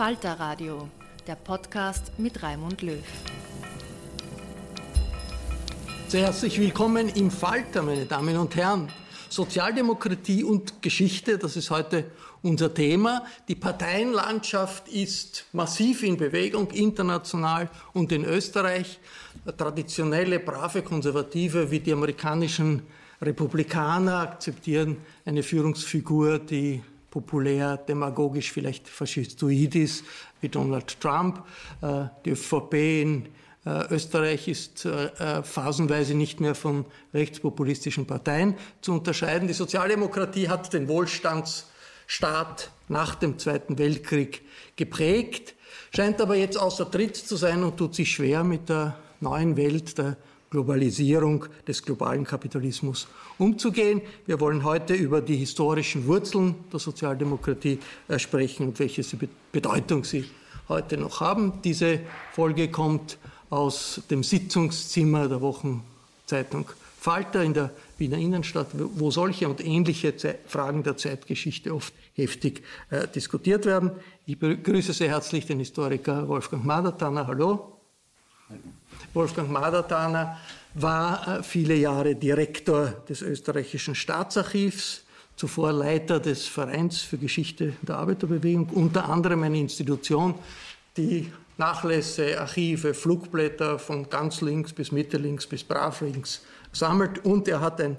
Falter Radio, der Podcast mit Raimund Löw. Sehr herzlich willkommen im Falter, meine Damen und Herren. Sozialdemokratie und Geschichte, das ist heute unser Thema. Die Parteienlandschaft ist massiv in Bewegung, international und in Österreich. Traditionelle, brave Konservative wie die amerikanischen Republikaner akzeptieren eine Führungsfigur, die populär, demagogisch, vielleicht faschistoid ist, wie Donald Trump. Äh, die ÖVP in äh, Österreich ist äh, phasenweise nicht mehr von rechtspopulistischen Parteien zu unterscheiden. Die Sozialdemokratie hat den Wohlstandsstaat nach dem Zweiten Weltkrieg geprägt, scheint aber jetzt außer Tritt zu sein und tut sich schwer mit der neuen Welt der Globalisierung des globalen Kapitalismus umzugehen. Wir wollen heute über die historischen Wurzeln der Sozialdemokratie äh, sprechen und welche Bedeutung sie heute noch haben. Diese Folge kommt aus dem Sitzungszimmer der Wochenzeitung Falter in der Wiener Innenstadt, wo solche und ähnliche Fragen der Zeitgeschichte oft heftig äh, diskutiert werden. Ich begrüße sehr herzlich den Historiker Wolfgang Madertaner. Hallo. Wolfgang Madertaner war äh, viele Jahre Direktor des österreichischen Staatsarchivs, zuvor Leiter des Vereins für Geschichte der Arbeiterbewegung, unter anderem eine Institution, die Nachlässe, Archive, Flugblätter von ganz links bis Mitte links bis brav links sammelt. Und er hat ein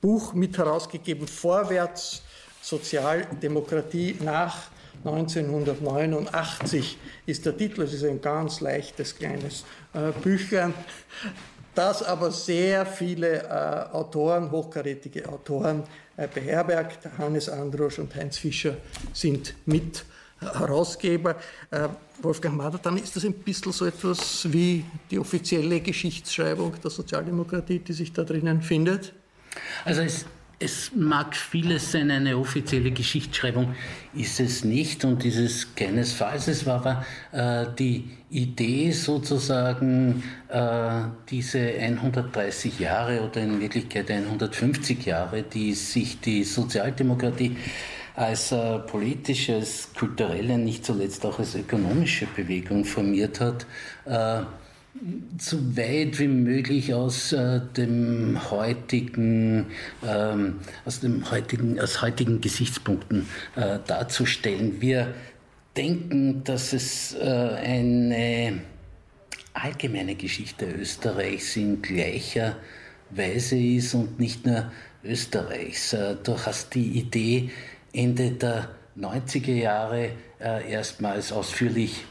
Buch mit herausgegeben, Vorwärts Sozialdemokratie nach 1989 ist der Titel. Es ist ein ganz leichtes kleines äh, Büchlein, das aber sehr viele äh, Autoren, hochkarätige Autoren äh, beherbergt. Hannes Androsch und Heinz Fischer sind mit Herausgeber. Äh, Wolfgang Mader, dann ist das ein bisschen so etwas wie die offizielle Geschichtsschreibung der Sozialdemokratie, die sich da drinnen findet? Also es es mag vieles sein, eine offizielle Geschichtsschreibung ist es nicht und dieses keinesfalls. Es war äh, die Idee sozusagen, äh, diese 130 Jahre oder in Wirklichkeit 150 Jahre, die sich die Sozialdemokratie als äh, politische, kulturelle, nicht zuletzt auch als ökonomische Bewegung formiert hat, äh, so weit wie möglich aus äh, dem heutigen, ähm, aus dem heutigen, aus heutigen Gesichtspunkten äh, darzustellen. Wir denken, dass es äh, eine allgemeine Geschichte Österreichs in gleicher Weise ist und nicht nur Österreichs. Du hast die Idee Ende der 90er Jahre erstmals ausführlich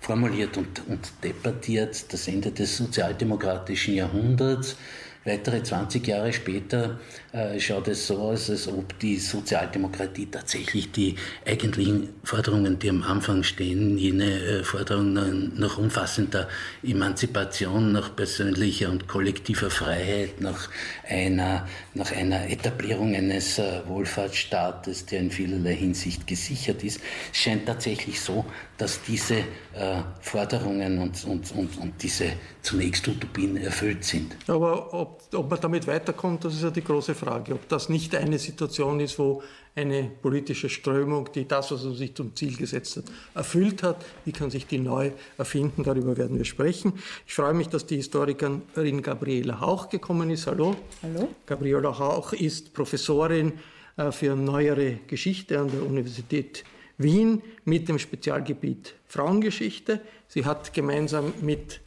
formuliert und, und debattiert, das Ende des sozialdemokratischen Jahrhunderts. Weitere 20 Jahre später äh, schaut es so aus, als ob die Sozialdemokratie tatsächlich die eigentlichen Forderungen, die am Anfang stehen, jene äh, Forderungen nach umfassender Emanzipation, nach persönlicher und kollektiver Freiheit, nach einer, nach einer Etablierung eines äh, Wohlfahrtsstaates, der in vielerlei Hinsicht gesichert ist, scheint tatsächlich so, dass diese äh, Forderungen und, und, und, und diese zunächst Utopien erfüllt sind. Aber ob, ob man damit weiterkommt, das ist ja die große Frage. Ob das nicht eine Situation ist, wo eine politische Strömung, die das, was man sich zum Ziel gesetzt hat, erfüllt hat, wie kann sich die neu erfinden, darüber werden wir sprechen. Ich freue mich, dass die Historikerin Gabriela Hauch gekommen ist. Hallo. Hallo. Gabriela Hauch ist Professorin äh, für neuere Geschichte an der Universität Wien mit dem Spezialgebiet Frauengeschichte. Sie hat gemeinsam mit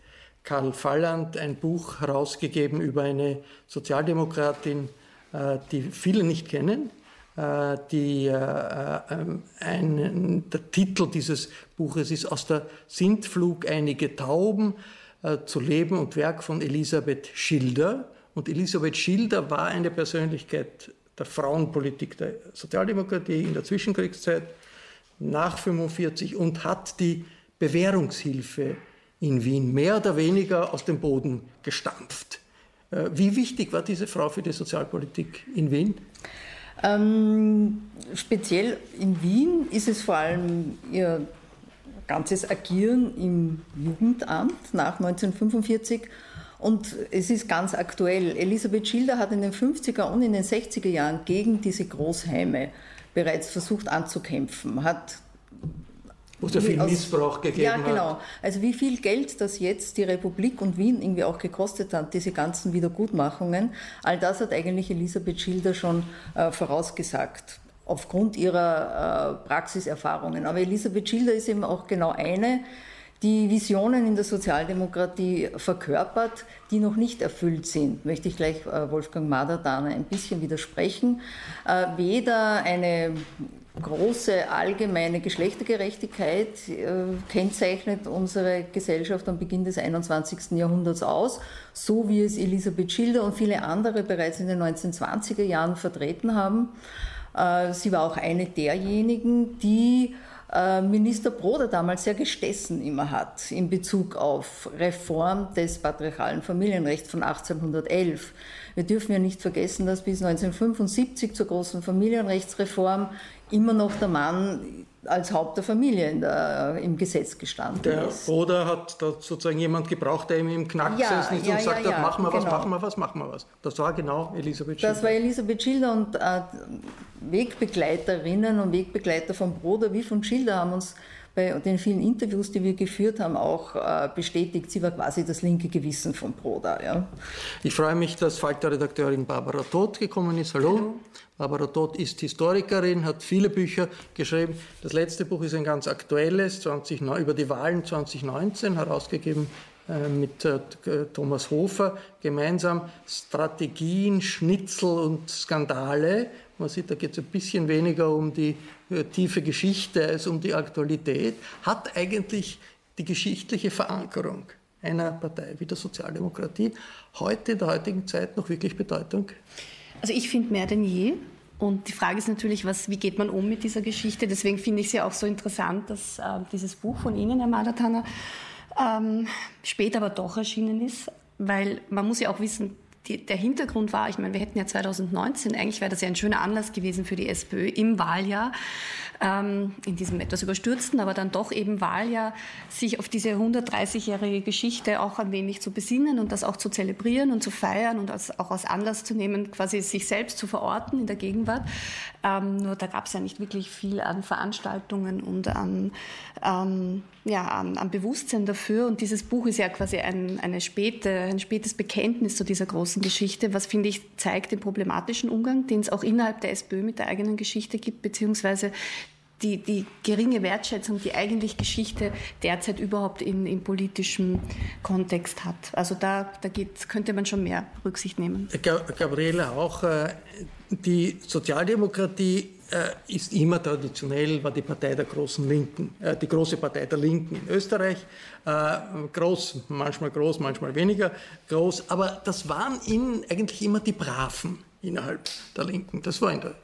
Karl Falland ein Buch herausgegeben über eine Sozialdemokratin, äh, die viele nicht kennen. Äh, die, äh, ein, der Titel dieses Buches ist Aus der Sintflug einige Tauben zu Leben und Werk von Elisabeth Schilder. Und Elisabeth Schilder war eine Persönlichkeit der Frauenpolitik der Sozialdemokratie in der Zwischenkriegszeit nach 1945 und hat die Bewährungshilfe in Wien mehr oder weniger aus dem Boden gestampft. Äh, wie wichtig war diese Frau für die Sozialpolitik in Wien? Ähm, speziell in Wien ist es vor allem ihr ganzes Agieren im Jugendamt nach 1945 und es ist ganz aktuell. Elisabeth Schilder hat in den 50er und in den 60er Jahren gegen diese Großheime bereits versucht anzukämpfen, hat wo es ja viel Missbrauch gegeben hat. Ja, genau. Hat. Also wie viel Geld das jetzt die Republik und Wien irgendwie auch gekostet hat, diese ganzen Wiedergutmachungen, all das hat eigentlich Elisabeth Schilder schon äh, vorausgesagt aufgrund ihrer äh, Praxiserfahrungen. Aber Elisabeth Schilder ist eben auch genau eine, die Visionen in der Sozialdemokratie verkörpert, die noch nicht erfüllt sind, möchte ich gleich äh, Wolfgang Maderdaner ein bisschen widersprechen. Äh, weder eine große allgemeine Geschlechtergerechtigkeit äh, kennzeichnet unsere Gesellschaft am Beginn des 21. Jahrhunderts aus, so wie es Elisabeth Schilder und viele andere bereits in den 1920er Jahren vertreten haben. Sie war auch eine derjenigen, die Minister Broder damals sehr gestessen immer hat in Bezug auf Reform des patriarchalen Familienrechts von 1811. Wir dürfen ja nicht vergessen, dass bis 1975 zur großen Familienrechtsreform immer noch der Mann als Haupt der Familie der, im Gesetz gestanden der ist. Oder hat da sozusagen jemand gebraucht, der ihm im Knack ja, sitzt ja, und sagt, ja, machen wir genau. was, machen wir was, machen wir was. Das war genau Elisabeth Schilder. Das war Elisabeth Schilder und äh, Wegbegleiterinnen und Wegbegleiter von Broder wie von Schilder haben uns bei den vielen Interviews, die wir geführt haben, auch äh, bestätigt, sie war quasi das linke Gewissen von Broda. Ja. Ich freue mich, dass Falter-Redakteurin Barbara Todt gekommen ist. Hallo. Hallo. Barbara Todt ist Historikerin, hat viele Bücher geschrieben. Das letzte Buch ist ein ganz aktuelles, 20, über die Wahlen 2019, herausgegeben äh, mit äh, Thomas Hofer gemeinsam Strategien, Schnitzel und Skandale. Man sieht, da geht es ein bisschen weniger um die äh, tiefe Geschichte als um die Aktualität. Hat eigentlich die geschichtliche Verankerung einer Partei wie der Sozialdemokratie heute in der heutigen Zeit noch wirklich Bedeutung? Also ich finde mehr denn je. Und die Frage ist natürlich, was, wie geht man um mit dieser Geschichte? Deswegen finde ich es ja auch so interessant, dass äh, dieses Buch von Ihnen, Herr Madatana, ähm, später aber doch erschienen ist, weil man muss ja auch wissen, die, der Hintergrund war, ich meine, wir hätten ja 2019, eigentlich wäre das ja ein schöner Anlass gewesen für die SPÖ im Wahljahr, ähm, in diesem etwas überstürzten, aber dann doch eben Wahljahr, sich auf diese 130-jährige Geschichte auch ein wenig zu besinnen und das auch zu zelebrieren und zu feiern und als, auch als Anlass zu nehmen, quasi sich selbst zu verorten in der Gegenwart. Ähm, nur da gab es ja nicht wirklich viel an Veranstaltungen und an ähm, ja, an, an, Bewusstsein dafür. Und dieses Buch ist ja quasi ein, eine späte, ein spätes Bekenntnis zu dieser großen Geschichte, was, finde ich, zeigt den problematischen Umgang, den es auch innerhalb der SPÖ mit der eigenen Geschichte gibt, beziehungsweise die, die geringe Wertschätzung, die eigentlich Geschichte derzeit überhaupt in, in politischem Kontext hat. Also da, da geht, könnte man schon mehr Rücksicht nehmen. Gabriele, auch äh, die Sozialdemokratie äh, ist immer traditionell, war die Partei der großen Linken, äh, die große Partei der Linken in Österreich. Groß, manchmal groß, manchmal weniger groß, aber das waren ihnen eigentlich immer die Braven innerhalb der Linken. Das war in der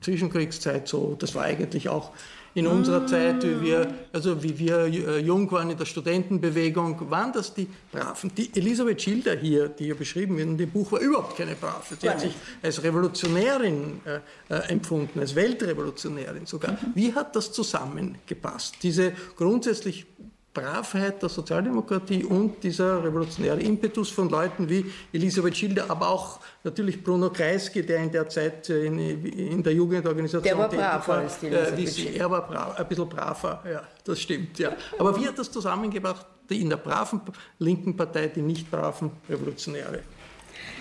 Zwischenkriegszeit so. Das war eigentlich auch in unserer Zeit, wie wir, also wie wir äh, jung waren in der Studentenbewegung, waren das die Braven. Die Elisabeth Schilder hier, die hier beschrieben wird in dem Buch, war überhaupt keine Brave. Sie hat sich als Revolutionärin äh, äh, empfunden, als Weltrevolutionärin sogar. Mhm. Wie hat das zusammengepasst? Diese grundsätzlich Bravheit der Sozialdemokratie und dieser revolutionäre Impetus von Leuten wie Elisabeth Schilder, aber auch natürlich Bruno Kreisky, der in der Zeit in, in der Jugendorganisation der war braver war, als die äh, sie, Er war brav, ein bisschen braver, ja, das stimmt. Ja. Aber wie hat das zusammengebracht, in der braven linken Partei die nicht braven Revolutionäre?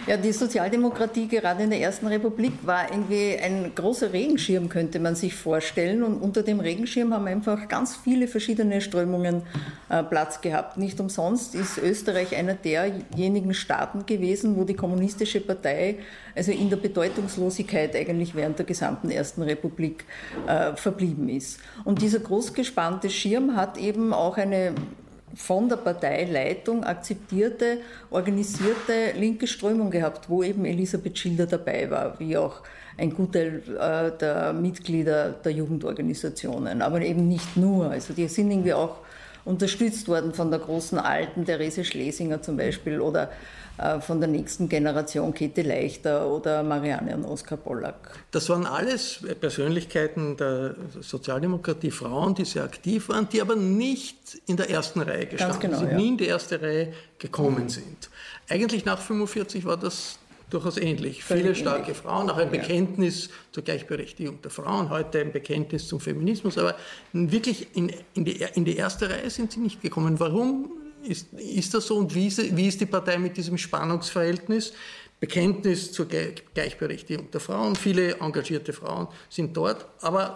Ja, die Sozialdemokratie gerade in der Ersten Republik war irgendwie ein großer Regenschirm, könnte man sich vorstellen. Und unter dem Regenschirm haben einfach ganz viele verschiedene Strömungen äh, Platz gehabt. Nicht umsonst ist Österreich einer derjenigen Staaten gewesen, wo die kommunistische Partei also in der Bedeutungslosigkeit eigentlich während der gesamten Ersten Republik äh, verblieben ist. Und dieser großgespannte Schirm hat eben auch eine von der Parteileitung akzeptierte, organisierte linke Strömung gehabt, wo eben Elisabeth Schilder dabei war, wie auch ein Gutteil äh, der Mitglieder der Jugendorganisationen, aber eben nicht nur. Also die sind irgendwie auch unterstützt worden von der großen Alten, Therese Schlesinger zum Beispiel, oder von der nächsten Generation Käthe Leichter oder Marianne und Oskar Pollack. Das waren alles Persönlichkeiten der Sozialdemokratie, Frauen, die sehr aktiv waren, die aber nicht in der ersten Reihe gestanden genau, sind, ja. nie in die erste Reihe gekommen mhm. sind. Eigentlich nach 1945 war das durchaus ähnlich. Völlig Viele starke ähnlich. Frauen, auch ein Bekenntnis ja. zur Gleichberechtigung der Frauen, heute ein Bekenntnis zum Feminismus, aber wirklich in, in, die, in die erste Reihe sind sie nicht gekommen. Warum ist, ist das so und wie ist, wie ist die Partei mit diesem Spannungsverhältnis? Bekenntnis zur Gleichberechtigung der Frauen. Viele engagierte Frauen sind dort, aber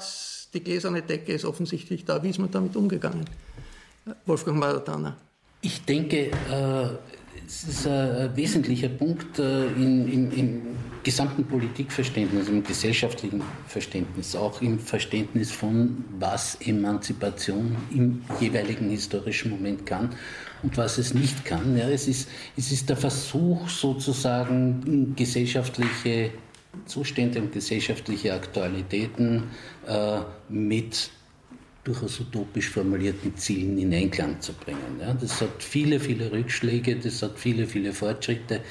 die gläserne Decke ist offensichtlich da. Wie ist man damit umgegangen? Wolfgang Maratana. Ich denke, äh, es ist ein wesentlicher Punkt äh, in, in, im gesamten Politikverständnis, im gesellschaftlichen Verständnis, auch im Verständnis von, was Emanzipation im jeweiligen historischen Moment kann und was es nicht kann. Ja, es, ist, es ist der Versuch, sozusagen gesellschaftliche Zustände und gesellschaftliche Aktualitäten äh, mit durchaus utopisch formulierten Zielen in Einklang zu bringen. Ja, das hat viele, viele Rückschläge, das hat viele, viele Fortschritte.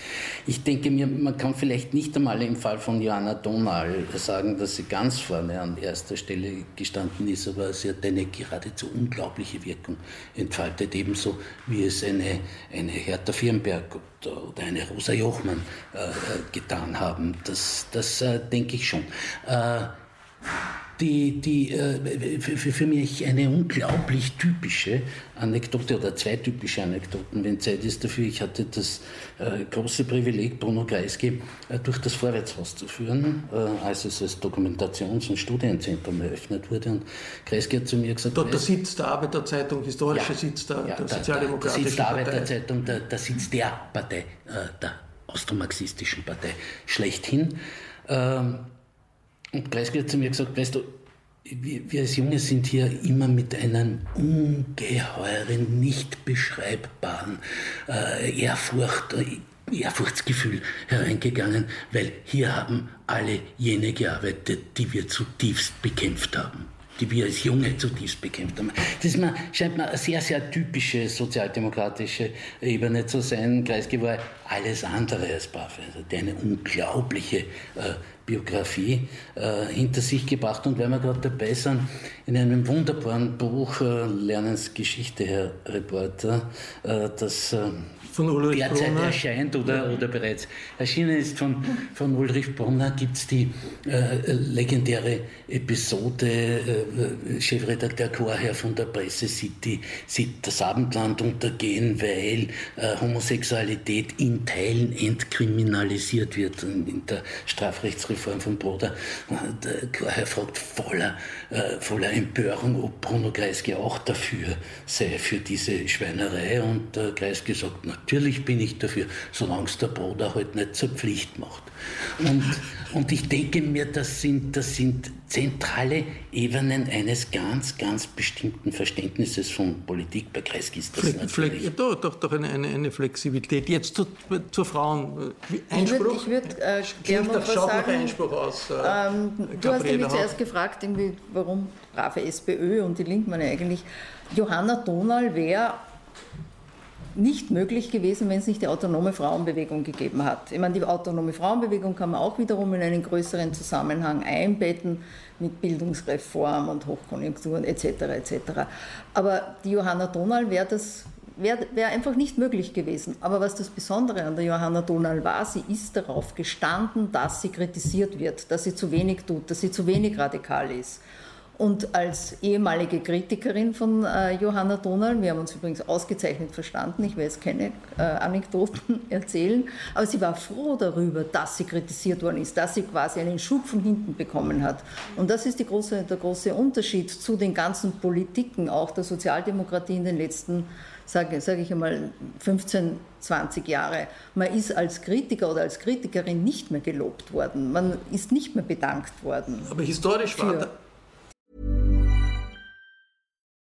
Ich denke mir, man kann vielleicht nicht einmal im Fall von Johanna Donal sagen, dass sie ganz vorne an erster Stelle gestanden ist, aber sie hat eine geradezu unglaubliche Wirkung entfaltet, ebenso wie es eine, eine Hertha Firnberg oder eine Rosa Jochmann äh, äh, getan haben. Das, das äh, denke ich schon. Äh, die, die äh, für, für mich eine unglaublich typische Anekdote oder zwei typische Anekdoten, wenn Zeit ist dafür. Ich hatte das äh, große Privileg, Bruno Kreisky äh, durch das Vorwärtshaus zu führen, äh, als es als Dokumentations- und Studienzentrum eröffnet wurde. Und Kreisky hat zu mir gesagt... Dort der Sitz der Arbeiterzeitung, historische ja, Sitz der, ja, der Sozialdemokratischen Der Sitz der Arbeiterzeitung, der, der Sitz der Partei, äh, der austromarxistischen Partei schlechthin. Ähm, und Kreisky hat zu mir gesagt, weißt du, wir, als Junge sind hier immer mit einem ungeheuren, nicht beschreibbaren äh, Ehrfurcht, äh, Ehrfurchtsgefühl hereingegangen, weil hier haben alle jene gearbeitet, die wir zutiefst bekämpft haben die wir als Junge zutiefst bekämpft haben. Das mir, scheint mir eine sehr, sehr typische sozialdemokratische Ebene zu sein. Kreisky war alles andere als brav. Also der eine unglaubliche äh, Biografie äh, hinter sich gebracht. Und weil wir gerade dabei sind, in einem wunderbaren Buch, äh, Lernens Herr Reporter, äh, das äh, von Ulrich derzeit Brunner. erscheint oder, oder bereits erschienen ist. Von, von Ulrich Brunner gibt es die äh, legendäre Episode, äh, Chefredakteur Chorherr von der Presse City sieht das Abendland untergehen, weil äh, Homosexualität in Teilen entkriminalisiert wird in, in der Strafrechtsreform von Broder. Der Chorherr fragt voller, äh, voller Empörung, ob Bruno Kreisky auch dafür sei, für diese Schweinerei. Und der Kreisky sagt, natürlich bin ich dafür, solange es der Bruder halt nicht zur Pflicht macht. Und, und ich denke mir, das sind, das sind zentrale Ebenen eines ganz, ganz bestimmten Verständnisses von Politik. Bei Kreisky ist das Fle natürlich. Ja, doch, doch, doch eine, eine, eine Flexibilität. Jetzt zu, zur Frauen. Einspruch? Ich würde würd, äh, gerne noch was sagen. Einspruch aus, äh, ähm, du hast mich zuerst gefragt, irgendwie, warum brave SPÖ und die Linken eigentlich. Johanna Donal wäre nicht möglich gewesen, wenn es nicht die autonome Frauenbewegung gegeben hat. Ich meine, die autonome Frauenbewegung kann man auch wiederum in einen größeren Zusammenhang einbetten mit Bildungsreform und Hochkonjunkturen etc. etc. Aber die Johanna Donal wäre das wäre wär einfach nicht möglich gewesen. Aber was das Besondere an der Johanna Donal war, sie ist darauf gestanden, dass sie kritisiert wird, dass sie zu wenig tut, dass sie zu wenig radikal ist. Und als ehemalige Kritikerin von äh, Johanna Donal, wir haben uns übrigens ausgezeichnet verstanden, ich will jetzt keine äh, Anekdoten erzählen, aber sie war froh darüber, dass sie kritisiert worden ist, dass sie quasi einen Schub von hinten bekommen hat. Und das ist große, der große Unterschied zu den ganzen Politiken, auch der Sozialdemokratie in den letzten, sage sag ich einmal, 15, 20 Jahre. Man ist als Kritiker oder als Kritikerin nicht mehr gelobt worden, man ist nicht mehr bedankt worden. Aber historisch war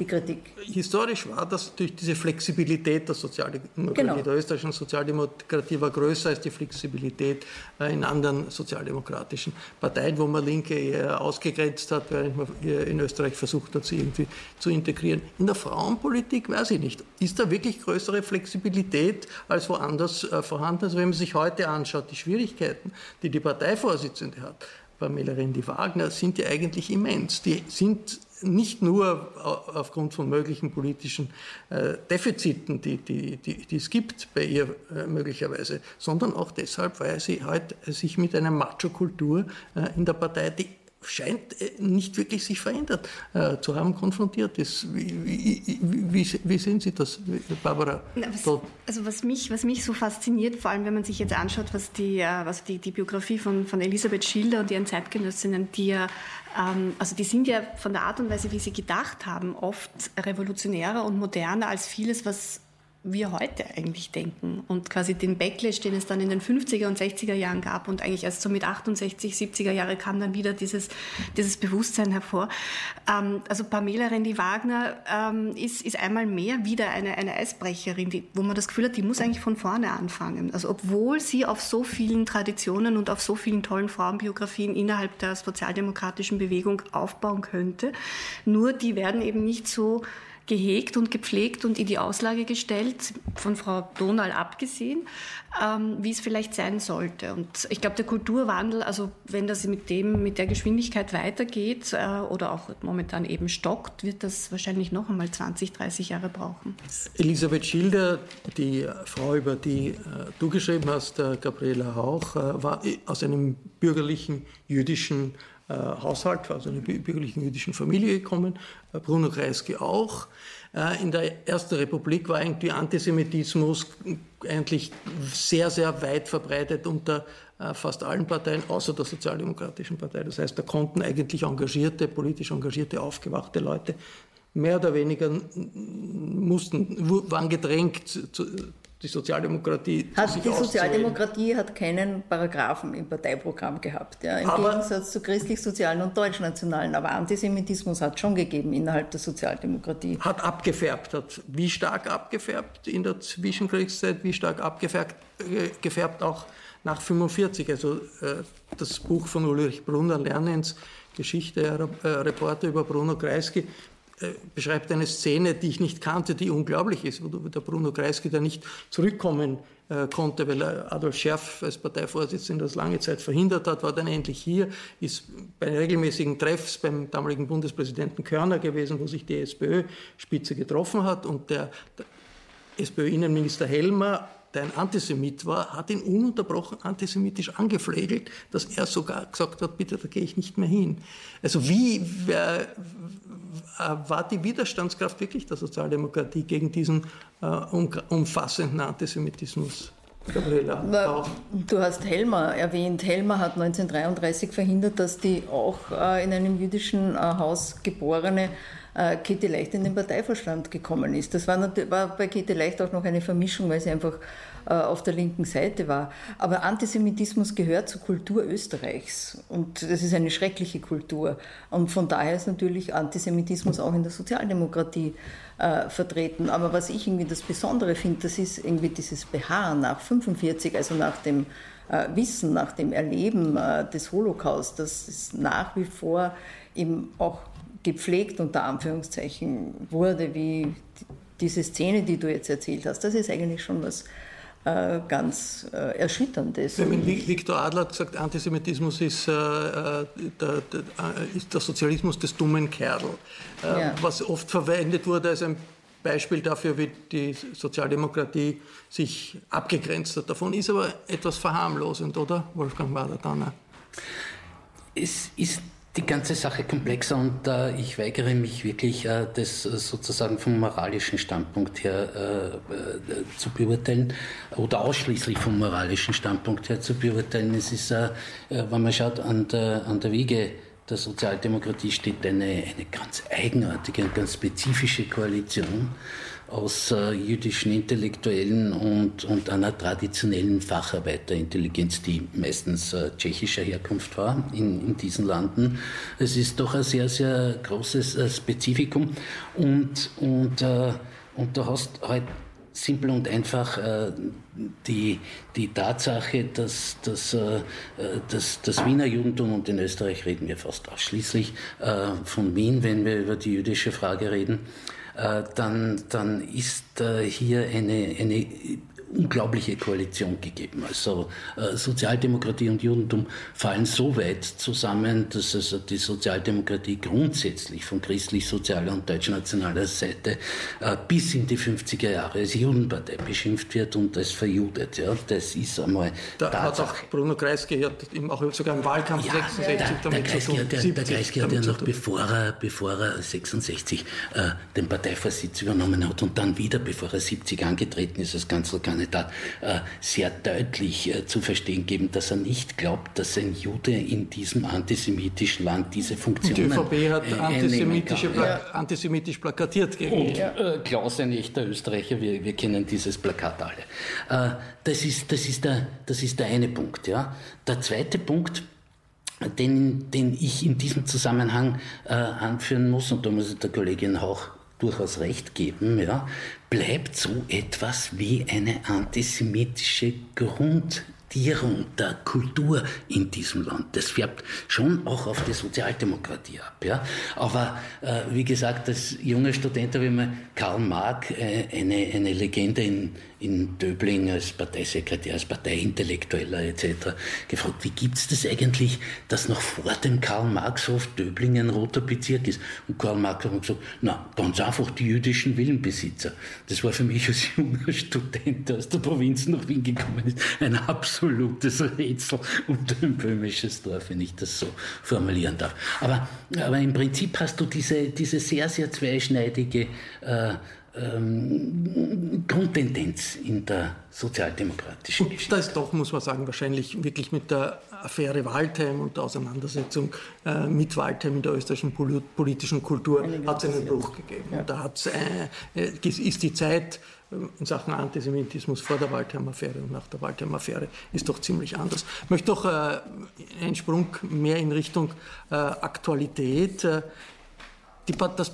Die Kritik. Historisch war das durch diese Flexibilität der Sozialdemokratie. Genau. Der österreichischen Sozialdemokratie war größer als die Flexibilität äh, in anderen sozialdemokratischen Parteien, wo man Linke eher ausgegrenzt hat, während man in Österreich versucht hat, sie irgendwie zu integrieren. In der Frauenpolitik weiß ich nicht. Ist da wirklich größere Flexibilität als woanders äh, vorhanden? Also wenn man sich heute anschaut, die Schwierigkeiten, die die Parteivorsitzende hat, Pamela Rendi-Wagner, sind ja eigentlich immens. Die sind nicht nur aufgrund von möglichen politischen äh, Defiziten, die, die, die, die es gibt bei ihr äh, möglicherweise, sondern auch deshalb, weil sie halt sich mit einer Macho-Kultur äh, in der Partei, die scheint nicht wirklich sich verändert äh, zu haben, konfrontiert ist. Wie, wie, wie, wie, sehen Sie das, Barbara? Was, also was mich, was mich so fasziniert, vor allem wenn man sich jetzt anschaut, was die, was die, die Biografie von, von Elisabeth Schilder und ihren Zeitgenössinnen, die ja ähm, also die sind ja von der Art und Weise, wie sie gedacht haben, oft revolutionärer und moderner als vieles, was wir heute eigentlich denken und quasi den Backlash, den es dann in den 50er und 60er Jahren gab und eigentlich erst so mit 68, 70er Jahre kam dann wieder dieses, dieses Bewusstsein hervor. Ähm, also Pamela Rendi-Wagner ähm, ist, ist einmal mehr wieder eine, eine Eisbrecherin, die, wo man das Gefühl hat, die muss eigentlich von vorne anfangen. Also obwohl sie auf so vielen Traditionen und auf so vielen tollen Frauenbiografien innerhalb der sozialdemokratischen Bewegung aufbauen könnte, nur die werden eben nicht so gehegt und gepflegt und in die Auslage gestellt, von Frau Donal abgesehen, ähm, wie es vielleicht sein sollte. Und ich glaube, der Kulturwandel, also wenn das mit dem, mit der Geschwindigkeit weitergeht äh, oder auch momentan eben stockt, wird das wahrscheinlich noch einmal 20, 30 Jahre brauchen. Elisabeth Schilder, die Frau, über die äh, du geschrieben hast, äh, Gabriela Hauch, äh, war aus einem bürgerlichen jüdischen äh, Haushalt, also einer bürgerlichen jüdischen Familie gekommen, äh, Bruno Kreisky auch. Äh, in der Ersten Republik war eigentlich Antisemitismus eigentlich sehr, sehr weit verbreitet unter fast allen Parteien, außer der Sozialdemokratischen Partei. Das heißt, da konnten eigentlich engagierte, politisch engagierte, aufgewachte Leute mehr oder weniger mussten, waren gedrängt, die Sozialdemokratie. Hat, die Sozialdemokratie hat keinen Paragraphen im Parteiprogramm gehabt, ja, im aber, Gegensatz zu christlich-sozialen und deutschnationalen. Aber Antisemitismus hat schon gegeben innerhalb der Sozialdemokratie. Hat abgefärbt, hat wie stark abgefärbt in der Zwischenkriegszeit, wie stark abgefärbt äh, gefärbt auch nach 45. Also äh, das Buch von Ulrich Brunner, Lernens Geschichte, äh, Reporter über Bruno Kreisky, beschreibt eine Szene, die ich nicht kannte, die unglaublich ist, wo der Bruno Kreisky da nicht zurückkommen äh, konnte, weil Adolf Scherf als Parteivorsitzender das lange Zeit verhindert hat, war dann endlich hier, ist bei regelmäßigen Treffs beim damaligen Bundespräsidenten Körner gewesen, wo sich die SPÖ-Spitze getroffen hat und der, der SPÖ-Innenminister Helmer der ein Antisemit war, hat ihn ununterbrochen antisemitisch angeflegelt, dass er sogar gesagt hat, bitte, da gehe ich nicht mehr hin. Also wie wer, war die Widerstandskraft wirklich der Sozialdemokratie gegen diesen äh, umfassenden Antisemitismus? Gabriela, du hast Helmer erwähnt. Helmer hat 1933 verhindert, dass die auch äh, in einem jüdischen äh, Haus geborene äh, Käthe Leicht in den Parteivorstand gekommen ist. Das war, war bei Käthe Leicht auch noch eine Vermischung, weil sie einfach äh, auf der linken Seite war. Aber Antisemitismus gehört zur Kultur Österreichs und das ist eine schreckliche Kultur. Und von daher ist natürlich Antisemitismus auch in der Sozialdemokratie äh, vertreten. Aber was ich irgendwie das Besondere finde, das ist irgendwie dieses Beharren nach 45, also nach dem äh, Wissen, nach dem Erleben äh, des Holocaust, das ist nach wie vor eben auch gepflegt unter Anführungszeichen wurde, wie diese Szene, die du jetzt erzählt hast, das ist eigentlich schon was äh, ganz äh, Erschütterndes. Viktor Adler hat gesagt, Antisemitismus ist, äh, äh der, der, äh, ist, der, Sozialismus des dummen Kerl, äh, ja. was oft verwendet wurde als ein Beispiel dafür, wie die Sozialdemokratie sich abgegrenzt hat. Davon ist aber etwas verharmlosend, oder, Wolfgang Wader-Danner? Es ist die ganze Sache komplexer und äh, ich weigere mich wirklich, äh, das äh, sozusagen vom moralischen Standpunkt her äh, äh, zu beurteilen oder ausschließlich vom moralischen Standpunkt her zu beurteilen. Es ist, äh, wenn man schaut, an der, an der Wiege der Sozialdemokratie steht eine, eine ganz eigenartige, eine ganz spezifische Koalition aus äh, jüdischen Intellektuellen und, und einer traditionellen Facharbeiterintelligenz, die meistens äh, tschechischer Herkunft war in, in diesen Landen. Es ist doch ein sehr, sehr großes äh, Spezifikum und, und, äh, und du hast halt simpel und einfach äh, die, die Tatsache, dass, dass, äh, dass das Wiener Judentum, und in Österreich reden wir fast ausschließlich äh, von Wien, wenn wir über die jüdische Frage reden, dann, dann ist äh, hier eine, eine unglaubliche Koalition gegeben. Also äh, Sozialdemokratie und Judentum fallen so weit zusammen, dass also die Sozialdemokratie grundsätzlich von christlich-sozialer und deutschnationaler Seite äh, bis in die 50er Jahre als Judenpartei beschimpft wird und als verjudet. Ja. Das ist einmal Da Tatsache. hat auch Bruno Kreisky hat auch sogar im Wahlkampf ja, 66 der, damit der zu tun. Der, der Kreisky hat ja noch, bevor er, bevor er 66 äh, den Parteivorsitz übernommen hat und dann wieder, bevor er 70 angetreten ist als Kanzlerkandidat, Kandidat äh, sehr deutlich äh, zu verstehen geben, dass er nicht glaubt, dass ein Jude in diesem antisemitischen Land diese Funktion Die ÖVP hat äh, antisemitische Pla antisemitisch plakatiert gegen Und äh, Klaus, ein echter Österreicher, wir, wir kennen dieses Plakat alle. Äh, das, ist, das, ist der, das ist der eine Punkt. Ja. Der zweite Punkt, den, den ich in diesem Zusammenhang äh, anführen muss, und da muss ich der Kollegin Hauch durchaus recht geben, ja, bleibt so etwas wie eine antisemitische Grund Orientierung der Kultur in diesem Land. Das färbt schon auch auf die Sozialdemokratie ab. Ja? Aber äh, wie gesagt, als junger Student habe ich mir Karl Marx, äh, eine, eine Legende in, in Döbling als Parteisekretär, als Parteiintellektueller etc. gefragt, wie gibt es das eigentlich, dass noch vor dem Karl Marx-Hof Döbling ein roter Bezirk ist? Und Karl Marx hat gesagt, na, ganz einfach die jüdischen Villenbesitzer. Das war für mich als junger Student, der aus der Provinz nach Wien gekommen ist, ein absolut absolutes Rätsel und ein böhmisches Dorf, wenn ich das so formulieren darf. Aber, aber im Prinzip hast du diese, diese sehr, sehr zweischneidige äh, ähm, Grundtendenz in der sozialdemokratischen Geschichte. Da ist doch, muss man sagen, wahrscheinlich wirklich mit der Affäre Waldheim und der Auseinandersetzung äh, mit Waldheim in der österreichischen politischen Kultur hat es einen Bruch gegeben. Ja. Da hat's, äh, äh ist die Zeit äh, in Sachen Antisemitismus vor der Waldheim-Affäre und nach der Waldheim-Affäre ist doch ziemlich anders. Ich möchte doch äh, einen Sprung mehr in Richtung äh, Aktualität. Die, das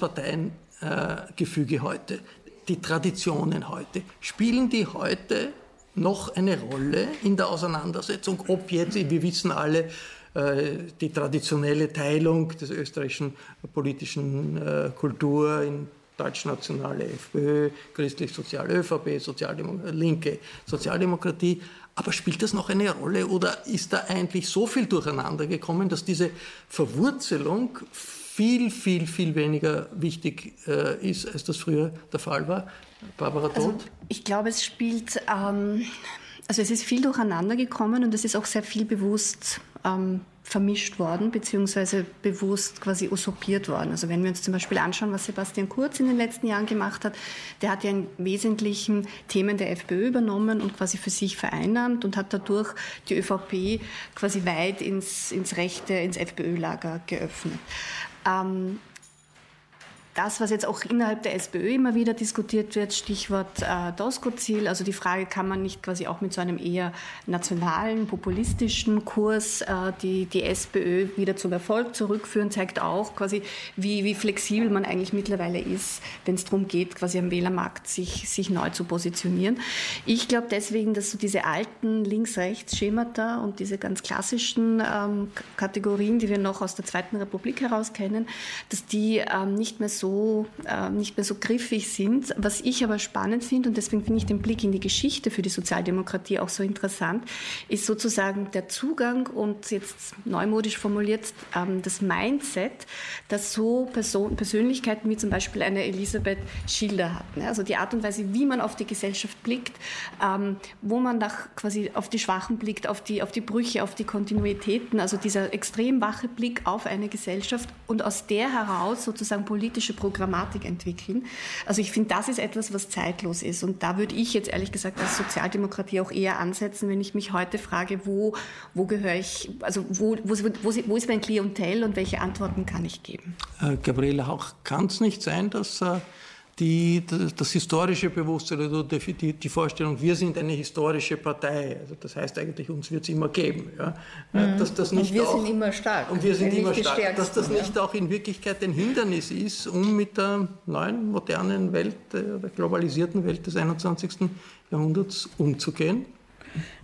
Parteiengefüge heute, die Traditionen heute, spielen die heute noch eine Rolle in der Auseinandersetzung, ob jetzt, wir wissen alle, äh, die traditionelle Teilung des österreichischen politischen äh, Kultur in deutschnationale FPÖ, christlich-soziale ÖVP, Sozialdemok linke Sozialdemokratie. Aber spielt das noch eine Rolle oder ist da eigentlich so viel durcheinander gekommen, dass diese Verwurzelung viel, viel, viel weniger wichtig äh, ist, als das früher der Fall war. Barbara Todt? Also, ich glaube, es spielt, ähm, also es ist viel durcheinander gekommen und es ist auch sehr viel bewusst ähm, vermischt worden, beziehungsweise bewusst quasi usurpiert worden. Also wenn wir uns zum Beispiel anschauen, was Sebastian Kurz in den letzten Jahren gemacht hat, der hat ja im Wesentlichen Themen der FPÖ übernommen und quasi für sich vereinnahmt und hat dadurch die ÖVP quasi weit ins, ins rechte, ins FPÖ-Lager geöffnet. Ähm, das, was jetzt auch innerhalb der SPÖ immer wieder diskutiert wird, Stichwort äh, DOSCO-Ziel, also die Frage, kann man nicht quasi auch mit so einem eher nationalen, populistischen Kurs äh, die, die SPÖ wieder zum Erfolg zurückführen, zeigt auch quasi, wie, wie flexibel man eigentlich mittlerweile ist, wenn es darum geht, quasi am Wählermarkt sich, sich neu zu positionieren. Ich glaube deswegen, dass so diese alten Links-Rechts-Schemata und diese ganz klassischen ähm, Kategorien, die wir noch aus der Zweiten Republik heraus kennen, dass die ähm, nicht mehr so so, äh, nicht mehr so griffig sind. Was ich aber spannend finde, und deswegen finde ich den Blick in die Geschichte für die Sozialdemokratie auch so interessant, ist sozusagen der Zugang und jetzt neumodisch formuliert ähm, das Mindset, das so Person, Persönlichkeiten wie zum Beispiel eine Elisabeth Schilder hatten. Also die Art und Weise, wie man auf die Gesellschaft blickt, ähm, wo man nach quasi auf die Schwachen blickt, auf die, auf die Brüche, auf die Kontinuitäten, also dieser extrem wache Blick auf eine Gesellschaft und aus der heraus sozusagen politische politische Programmatik entwickeln. Also ich finde, das ist etwas, was zeitlos ist. Und da würde ich jetzt ehrlich gesagt als Sozialdemokratie auch eher ansetzen, wenn ich mich heute frage, wo, wo gehöre ich, also wo, wo, wo, wo ist mein Klientel und welche Antworten kann ich geben? Äh, Gabriele Hauch, kann es nicht sein, dass äh, die, das, historische Bewusstsein oder die, die, Vorstellung, wir sind eine historische Partei. Also das heißt eigentlich, uns wird es immer geben. Ja? Mhm. Dass das nicht und wir auch, sind immer stark. Und wir sind immer stark. Dass das nicht auch in Wirklichkeit ein Hindernis ist, um mit der neuen, modernen Welt, äh, der globalisierten Welt des 21. Jahrhunderts umzugehen.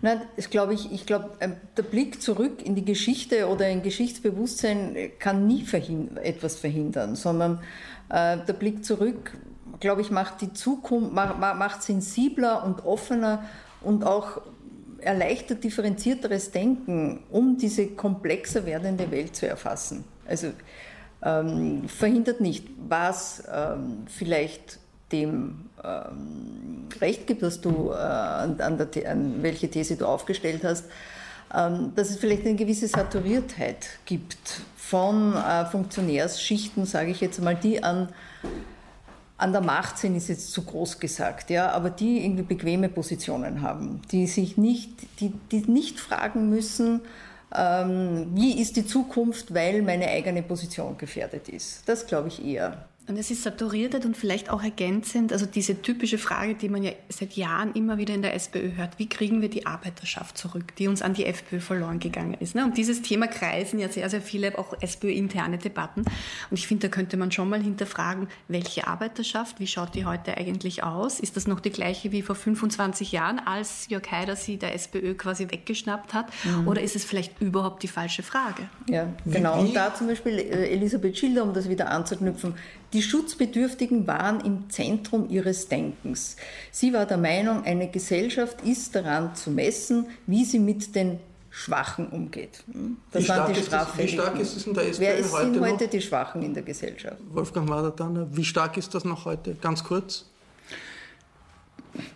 Nein, das glaube ich, ich glaube, ähm, der Blick zurück in die Geschichte oder in Geschichtsbewusstsein kann nie verhindern, etwas verhindern, sondern äh, der Blick zurück glaube ich, macht die Zukunft, macht, macht sensibler und offener und auch erleichtert differenzierteres Denken, um diese komplexer werdende Welt zu erfassen. Also ähm, verhindert nicht, was ähm, vielleicht dem ähm, Recht gibt, dass du äh, an, der, an, welche These du aufgestellt hast, ähm, dass es vielleicht eine gewisse Saturiertheit gibt von äh, Funktionärsschichten, sage ich jetzt mal, die an an der Macht sind, ist jetzt zu groß gesagt, ja, aber die irgendwie bequeme Positionen haben, die sich nicht, die, die nicht fragen müssen, ähm, wie ist die Zukunft, weil meine eigene Position gefährdet ist. Das glaube ich eher. Und es ist saturiert und vielleicht auch ergänzend, also diese typische Frage, die man ja seit Jahren immer wieder in der SPÖ hört, wie kriegen wir die Arbeiterschaft zurück, die uns an die FPÖ verloren gegangen ist. Ne? Um dieses Thema kreisen ja sehr, sehr viele auch SPÖ-interne Debatten. Und ich finde, da könnte man schon mal hinterfragen, welche Arbeiterschaft, wie schaut die heute eigentlich aus? Ist das noch die gleiche wie vor 25 Jahren, als Jörg Haider sie der SPÖ quasi weggeschnappt hat? Mhm. Oder ist es vielleicht überhaupt die falsche Frage? Ja, genau. Und da zum Beispiel äh, Elisabeth Schilder, um das wieder anzuknüpfen, die Schutzbedürftigen waren im Zentrum ihres Denkens. Sie war der Meinung, eine Gesellschaft ist daran zu messen, wie sie mit den Schwachen umgeht. Das wie waren die Straffälligen. Wie stark ist es in der SPÖ Wer heute sind heute noch? die Schwachen in der Gesellschaft? Wolfgang Madertaner, wie stark ist das noch heute? Ganz kurz.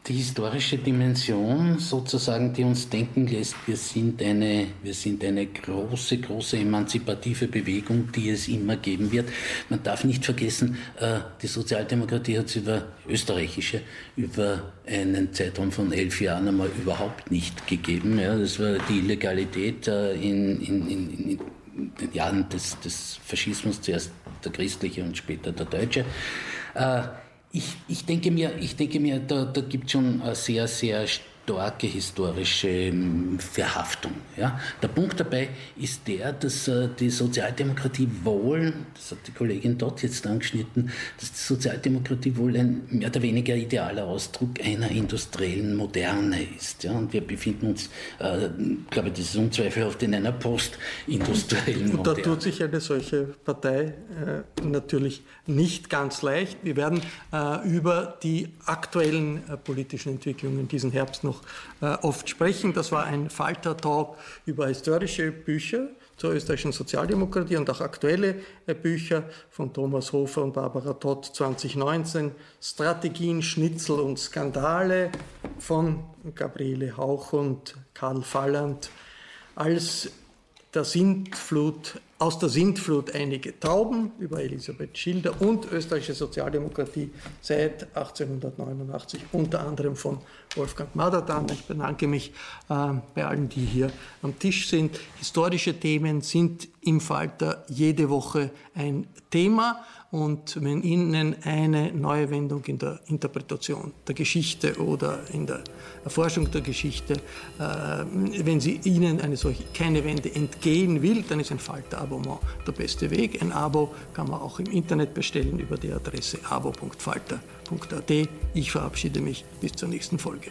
Die historische Dimension sozusagen, die uns denken lässt, wir sind eine, wir sind eine große, große emanzipative Bewegung, die es immer geben wird. Man darf nicht vergessen, äh, die Sozialdemokratie hat es über österreichische, über einen Zeitraum von elf Jahren einmal überhaupt nicht gegeben. Ja, das war die Illegalität äh, in, in, in, in den Jahren des, des Faschismus, zuerst der christliche und später der deutsche. Ich, ich, denke mir, ich denke mir, da, da gibt es schon sehr, sehr starke historische ähm, Verhaftung. Ja? Der Punkt dabei ist der, dass äh, die Sozialdemokratie wohl, das hat die Kollegin dort jetzt angeschnitten, dass die Sozialdemokratie wohl ein mehr oder weniger idealer Ausdruck einer industriellen Moderne ist. Ja? Und wir befinden uns, äh, glaube ich, das ist unzweifelhaft in einer postindustriellen Moderne. Und da tut sich eine solche Partei äh, natürlich nicht ganz leicht. Wir werden äh, über die aktuellen äh, politischen Entwicklungen diesen Herbst noch äh, oft sprechen. Das war ein Falter-Talk über historische Bücher zur österreichischen Sozialdemokratie und auch aktuelle äh, Bücher von Thomas Hofer und Barbara Todd 2019. Strategien, Schnitzel und Skandale von Gabriele Hauch und Karl Falland als der Sintflut aus der Sintflut einige Tauben über Elisabeth Schilder und österreichische Sozialdemokratie seit 1889, unter anderem von Wolfgang Madatan. Ich bedanke mich äh, bei allen, die hier am Tisch sind. Historische Themen sind im Falter jede Woche ein Thema. Und wenn Ihnen eine neue Wendung in der Interpretation der Geschichte oder in der Erforschung der Geschichte, äh, wenn sie Ihnen eine solche keine Wende entgehen will, dann ist ein Falter-Abonnement der beste Weg. Ein Abo kann man auch im Internet bestellen über die Adresse abo.falter.at. Ich verabschiede mich bis zur nächsten Folge.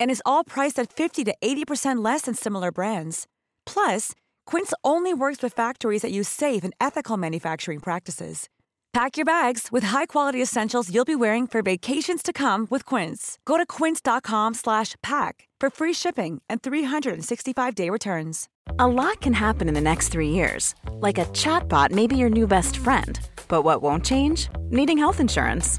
And is all priced at 50 to 80% less than similar brands. Plus, Quince only works with factories that use safe and ethical manufacturing practices. Pack your bags with high-quality essentials you'll be wearing for vacations to come with Quince. Go to quince.com/pack for free shipping and 365-day returns. A lot can happen in the next 3 years. Like a chatbot may be your new best friend. But what won't change? Needing health insurance.